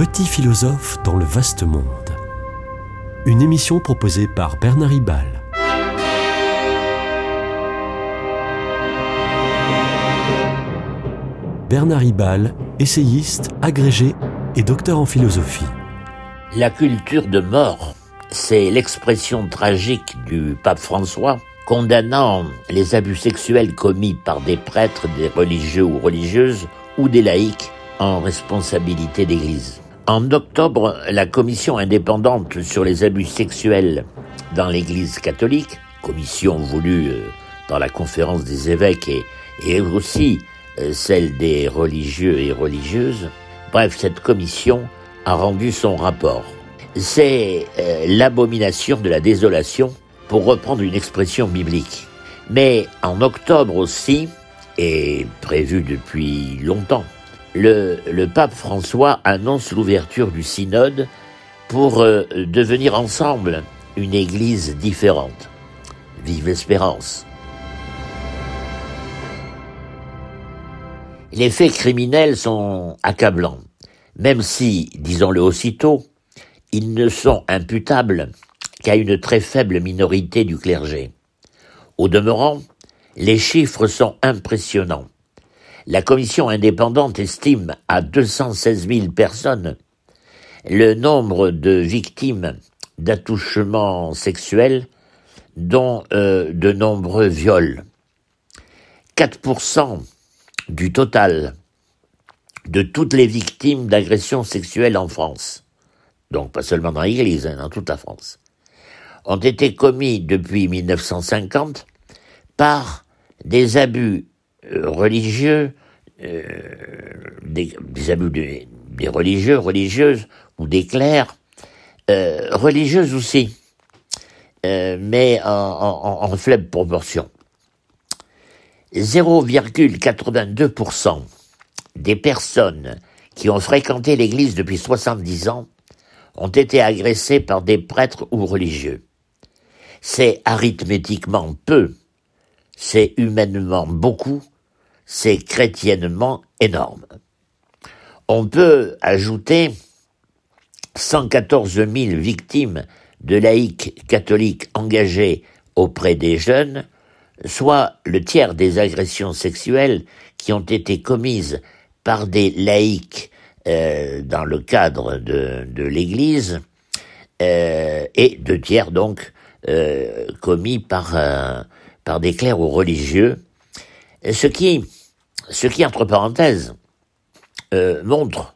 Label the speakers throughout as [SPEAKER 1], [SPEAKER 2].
[SPEAKER 1] petit philosophe dans le vaste monde. Une émission proposée par Bernard Ribal. Bernard Ribal, essayiste, agrégé et docteur en philosophie.
[SPEAKER 2] La culture de mort, c'est l'expression tragique du pape François condamnant les abus sexuels commis par des prêtres, des religieux ou religieuses ou des laïcs en responsabilité d'Église. En octobre, la commission indépendante sur les abus sexuels dans l'Église catholique, commission voulue euh, par la conférence des évêques et, et aussi euh, celle des religieux et religieuses, bref, cette commission a rendu son rapport. C'est euh, l'abomination de la désolation, pour reprendre une expression biblique. Mais en octobre aussi, et prévu depuis longtemps, le, pape François annonce l'ouverture du synode pour euh, devenir ensemble une église différente. Vive l'espérance. Les faits criminels sont accablants, même si, disons-le aussitôt, ils ne sont imputables qu'à une très faible minorité du clergé. Au demeurant, les chiffres sont impressionnants. La commission indépendante estime à 216 000 personnes le nombre de victimes d'attouchements sexuels, dont euh, de nombreux viols. 4% du total de toutes les victimes d'agressions sexuelles en France, donc pas seulement dans l'Église, hein, dans toute la France, ont été commis depuis 1950 par des abus religieux, euh, des, abus des religieux, religieuses ou des clercs, euh, religieuses aussi, mais en, en faible proportion. 0,82% des personnes qui ont fréquenté l'Église depuis 70 ans ont été agressées par des prêtres ou religieux. C'est arithmétiquement peu, c'est humainement beaucoup, c'est chrétiennement énorme. On peut ajouter 114 000 victimes de laïcs catholiques engagés auprès des jeunes, soit le tiers des agressions sexuelles qui ont été commises par des laïcs euh, dans le cadre de, l'Église, euh, et deux tiers donc euh, commis par, par des clercs ou religieux, ce qui, ce qui entre parenthèses, euh, montre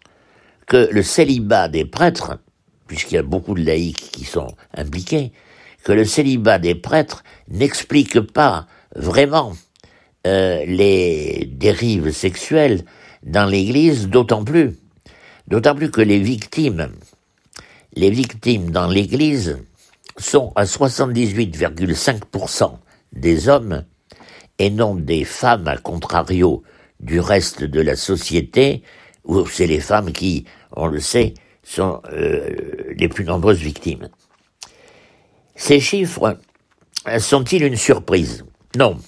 [SPEAKER 2] que le célibat des prêtres, puisqu'il y a beaucoup de laïcs qui sont impliqués, que le célibat des prêtres n'explique pas vraiment euh, les dérives sexuelles dans l'Église, d'autant plus, d'autant plus que les victimes, les victimes dans l'Église sont à 78,5% des hommes et non des femmes, à contrario du reste de la société, où c'est les femmes qui, on le sait, sont euh, les plus nombreuses victimes. Ces chiffres sont-ils une surprise? Non.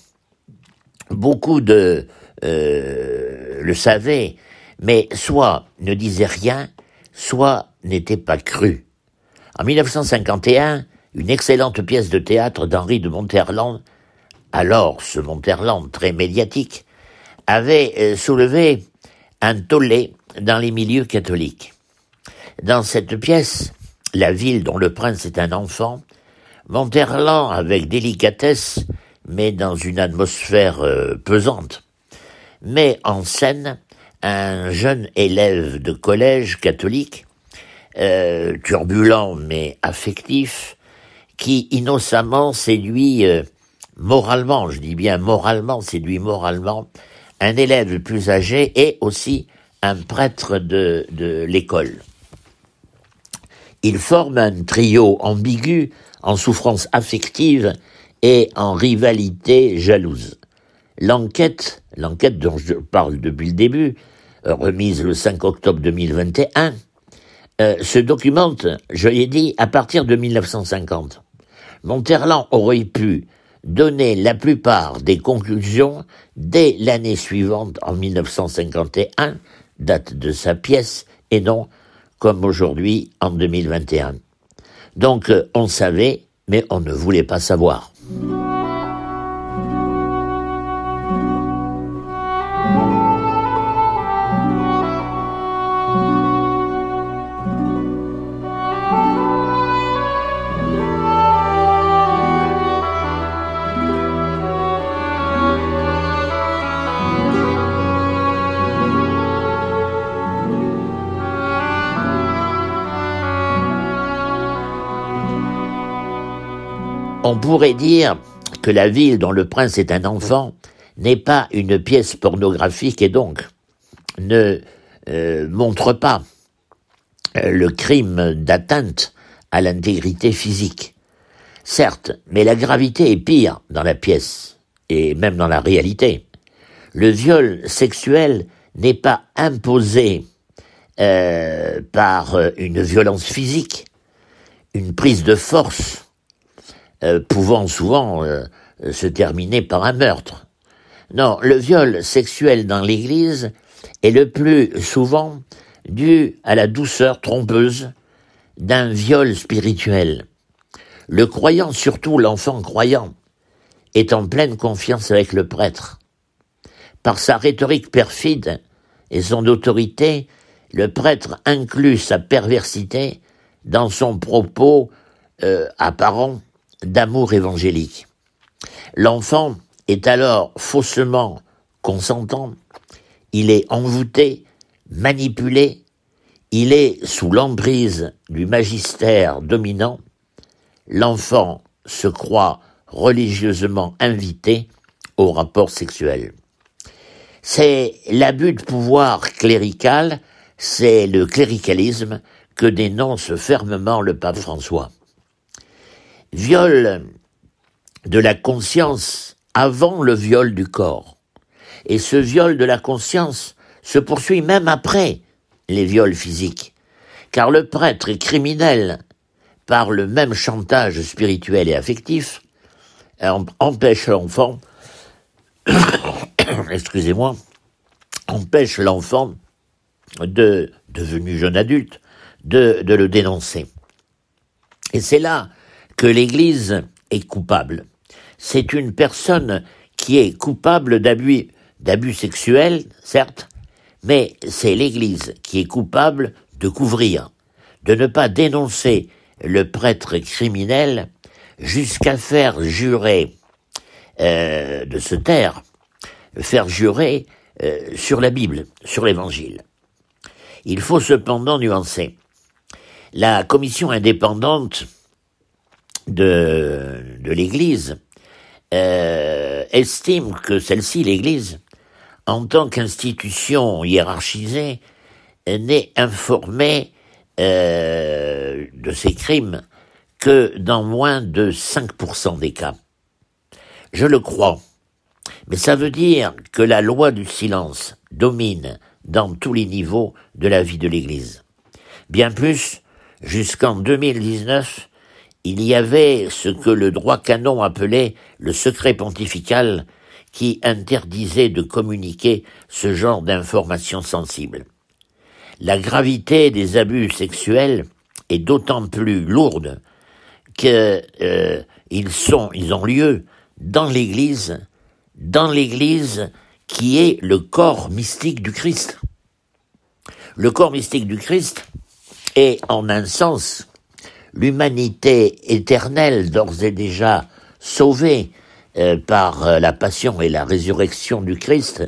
[SPEAKER 2] Beaucoup de euh, le savaient, mais soit ne disaient rien, soit n'étaient pas crus. En 1951, une excellente pièce de théâtre d'Henri de Monterland, alors ce Monterland très médiatique, avait euh, soulevé un tollé dans les milieux catholiques. Dans cette pièce, la ville dont le prince est un enfant, Monterland, avec délicatesse, mais dans une atmosphère euh, pesante, met en scène un jeune élève de collège catholique, euh, turbulent mais affectif, qui innocemment séduit moralement, je dis bien moralement, séduit moralement un élève plus âgé et aussi un prêtre de, de l'école. Ils forment un trio ambigu en souffrance affective et en rivalité jalouse. L'enquête, l'enquête dont je parle depuis le début, remise le 5 octobre 2021, euh, se documente, je l'ai dit, à partir de 1950. Monterland aurait pu donner la plupart des conclusions dès l'année suivante, en 1951, date de sa pièce, et non comme aujourd'hui en 2021. Donc euh, on savait, mais on ne voulait pas savoir. On pourrait dire que la ville dont le prince est un enfant n'est pas une pièce pornographique et donc ne euh, montre pas euh, le crime d'atteinte à l'intégrité physique. Certes, mais la gravité est pire dans la pièce, et même dans la réalité. Le viol sexuel n'est pas imposé euh, par une violence physique, une prise de force, euh, pouvant souvent euh, se terminer par un meurtre. Non, le viol sexuel dans l'Église est le plus souvent dû à la douceur trompeuse d'un viol spirituel. Le croyant, surtout l'enfant croyant, est en pleine confiance avec le prêtre. Par sa rhétorique perfide et son autorité, le prêtre inclut sa perversité dans son propos euh, apparent d'amour évangélique. L'enfant est alors faussement consentant, il est envoûté, manipulé, il est sous l'emprise du magistère dominant, l'enfant se croit religieusement invité au rapport sexuel. C'est l'abus de pouvoir clérical, c'est le cléricalisme que dénonce fermement le pape François viol de la conscience avant le viol du corps. Et ce viol de la conscience se poursuit même après les viols physiques, car le prêtre est criminel par le même chantage spirituel et affectif, empêche l'enfant, excusez-moi, empêche l'enfant de, devenu jeune adulte, de, de le dénoncer. Et c'est là que l'Église est coupable. C'est une personne qui est coupable d'abus, sexuels, certes, mais c'est l'Église qui est coupable de couvrir, de ne pas dénoncer le prêtre criminel jusqu'à faire jurer euh, de se taire, faire jurer euh, sur la Bible, sur l'Évangile. Il faut cependant nuancer. La commission indépendante de, de l'Église euh, estime que celle-ci, l'Église, en tant qu'institution hiérarchisée, n'est informée euh, de ces crimes que dans moins de 5% des cas. Je le crois, mais ça veut dire que la loi du silence domine dans tous les niveaux de la vie de l'Église. Bien plus, jusqu'en 2019, il y avait ce que le droit canon appelait le secret pontifical qui interdisait de communiquer ce genre d'informations sensibles. La gravité des abus sexuels est d'autant plus lourde qu'ils euh, ont lieu dans l'Église, dans l'Église qui est le corps mystique du Christ. Le corps mystique du Christ est en un sens l'humanité éternelle d'ores et déjà sauvée euh, par euh, la passion et la résurrection du Christ,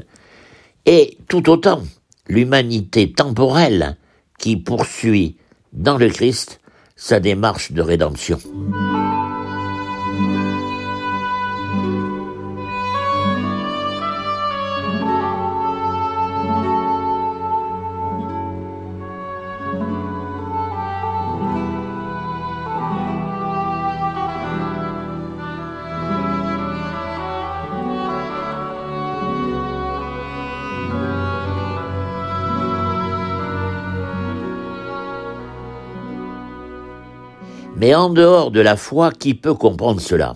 [SPEAKER 2] et tout autant l'humanité temporelle qui poursuit dans le Christ sa démarche de rédemption. Mais en dehors de la foi, qui peut comprendre cela?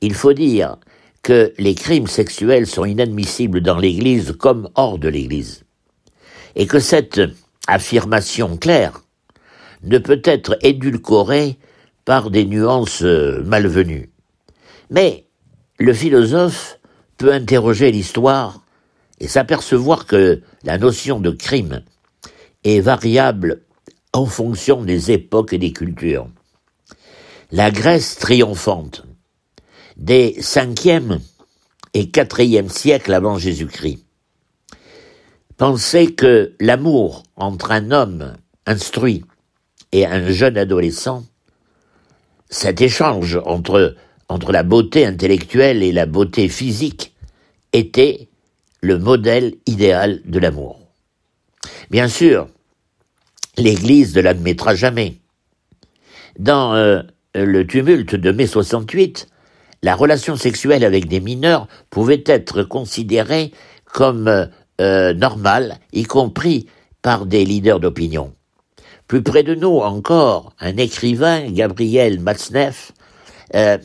[SPEAKER 2] Il faut dire que les crimes sexuels sont inadmissibles dans l'Église comme hors de l'Église. Et que cette affirmation claire ne peut être édulcoré par des nuances euh, malvenues. Mais le philosophe peut interroger l'histoire et s'apercevoir que la notion de crime est variable en fonction des époques et des cultures. La Grèce triomphante des 5e et 4e siècles avant Jésus-Christ pensait que l'amour entre un homme instruit et un jeune adolescent, cet échange entre, entre la beauté intellectuelle et la beauté physique était le modèle idéal de l'amour. Bien sûr, l'Église ne l'admettra jamais. Dans euh, le tumulte de mai 68, la relation sexuelle avec des mineurs pouvait être considérée comme euh, normale, y compris par des leaders d'opinion. Plus près de nous encore, un écrivain, Gabriel Matzneff, euh,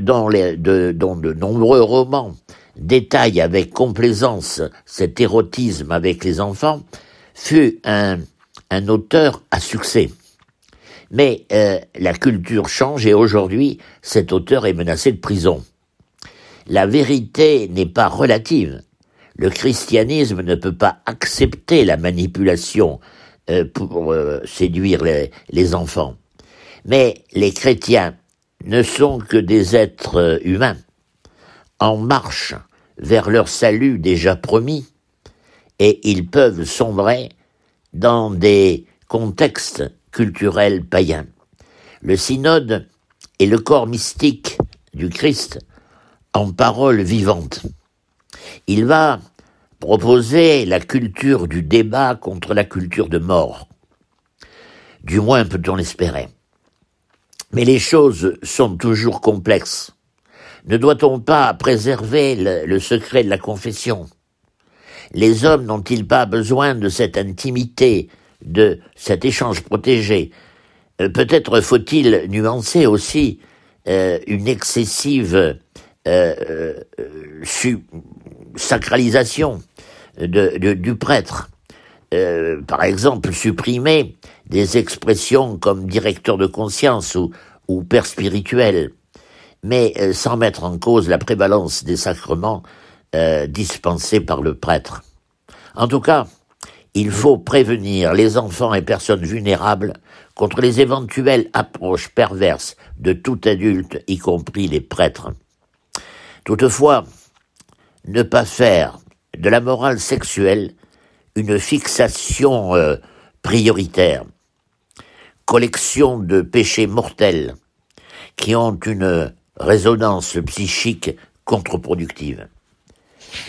[SPEAKER 2] dont, de, dont de nombreux romans détaillent avec complaisance cet érotisme avec les enfants, fut un auteur à succès. Mais euh, la culture change et aujourd'hui, cet auteur est menacé de prison. La vérité n'est pas relative. Le christianisme ne peut pas accepter la manipulation euh, pour euh, séduire les, les enfants. Mais les chrétiens ne sont que des êtres humains, en marche vers leur salut déjà promis, et ils peuvent sombrer dans des contextes culturels païens. Le synode est le corps mystique du Christ en parole vivante. Il va proposer la culture du débat contre la culture de mort. Du moins peut-on l'espérer. Mais les choses sont toujours complexes. Ne doit-on pas préserver le, le secret de la confession? Les hommes n'ont-ils pas besoin de cette intimité, de cet échange protégé euh, Peut-être faut-il nuancer aussi euh, une excessive euh, sacralisation du prêtre. par exemple, supprimer des expressions comme directeur de conscience ou, ou père spirituel, mais sans mettre en cause la prévalence des sacrements euh, dispensés par le prêtre. En tout cas, il faut prévenir les enfants et personnes vulnérables contre les éventuelles approches perverses de tout adulte, y compris les prêtres. Toutefois, ne pas faire de la morale sexuelle une fixation euh, prioritaire, collection de péchés mortels qui ont une résonance psychique contre-productive.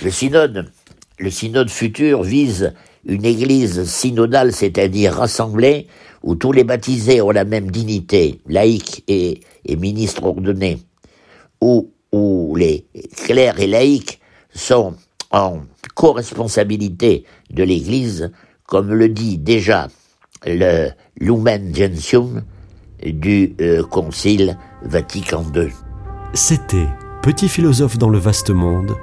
[SPEAKER 2] Le synode, le synode futur vise une église synodale, c'est-à-dire rassemblée, où tous les baptisés ont la même dignité, laïcs et, ministres ordonnés, où, où les clercs et laïcs sont en co-responsabilité de l'Église, comme le dit déjà le Lumen Gentium du euh, Concile Vatican II.
[SPEAKER 1] C'était Petit philosophe dans le vaste monde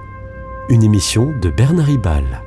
[SPEAKER 1] une émission de Bernard Ribal.